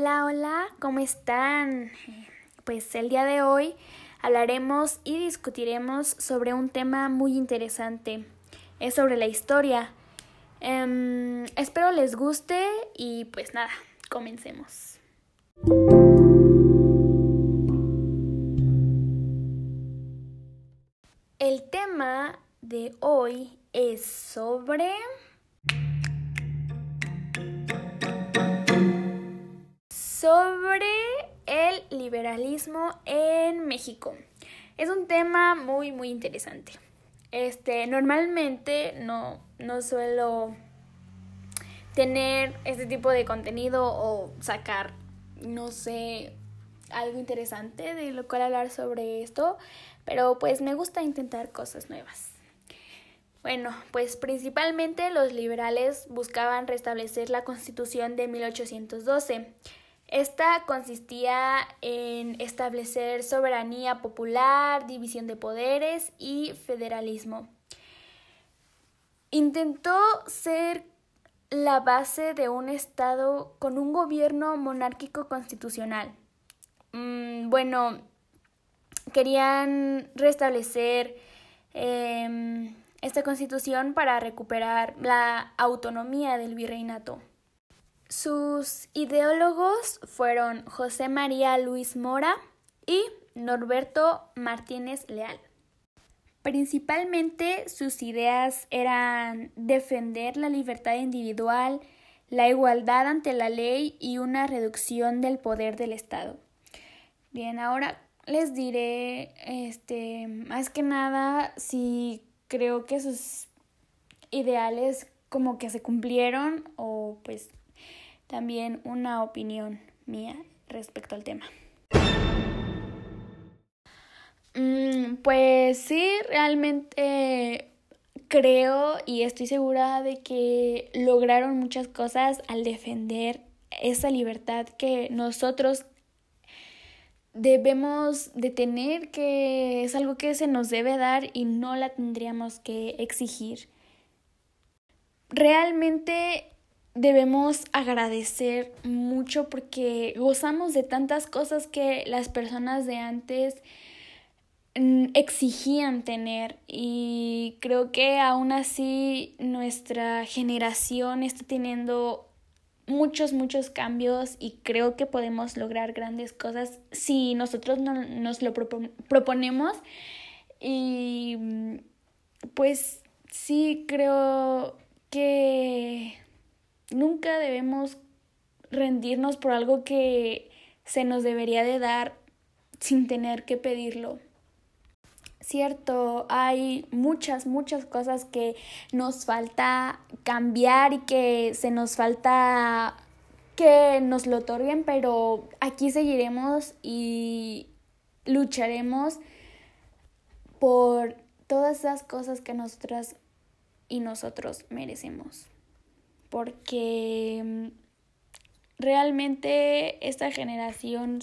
Hola, hola, ¿cómo están? Pues el día de hoy hablaremos y discutiremos sobre un tema muy interesante. Es sobre la historia. Em, espero les guste y pues nada, comencemos. El tema de hoy es sobre... sobre el liberalismo en México. Es un tema muy muy interesante. Este, normalmente no, no suelo tener este tipo de contenido o sacar, no sé, algo interesante de lo cual hablar sobre esto, pero pues me gusta intentar cosas nuevas. Bueno, pues principalmente los liberales buscaban restablecer la constitución de 1812 esta consistía en establecer soberanía popular, división de poderes y federalismo. Intentó ser la base de un Estado con un gobierno monárquico constitucional. Mm, bueno, querían restablecer em, esta constitución para recuperar la autonomía del virreinato. Sus ideólogos fueron José María Luis Mora y Norberto Martínez Leal. Principalmente sus ideas eran defender la libertad individual, la igualdad ante la ley y una reducción del poder del Estado. Bien, ahora les diré, este, más que nada, si creo que sus ideales como que se cumplieron o pues también una opinión mía respecto al tema. Mm, pues sí, realmente creo y estoy segura de que lograron muchas cosas al defender esa libertad que nosotros debemos de tener, que es algo que se nos debe dar y no la tendríamos que exigir. Realmente debemos agradecer mucho porque gozamos de tantas cosas que las personas de antes mm, exigían tener. Y creo que aún así nuestra generación está teniendo muchos, muchos cambios y creo que podemos lograr grandes cosas si nosotros no, nos lo proponemos. Y mm, pues sí creo que nunca debemos rendirnos por algo que se nos debería de dar sin tener que pedirlo. Cierto, hay muchas, muchas cosas que nos falta cambiar y que se nos falta que nos lo otorguen, pero aquí seguiremos y lucharemos por todas esas cosas que nosotras y nosotros merecemos porque mm, realmente esta generación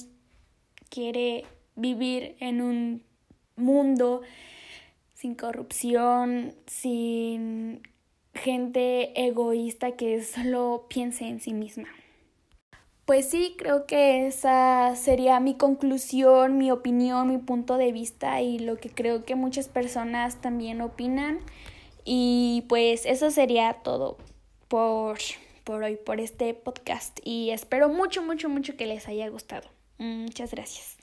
quiere vivir en un mundo sin corrupción, sin gente egoísta que solo piense en sí misma. Pues sí, creo que esa sería mi conclusión, mi opinión, mi punto de vista y lo que creo que muchas personas también opinan. Y pues eso sería todo por, por hoy, por este podcast. Y espero mucho, mucho, mucho que les haya gustado. Muchas gracias.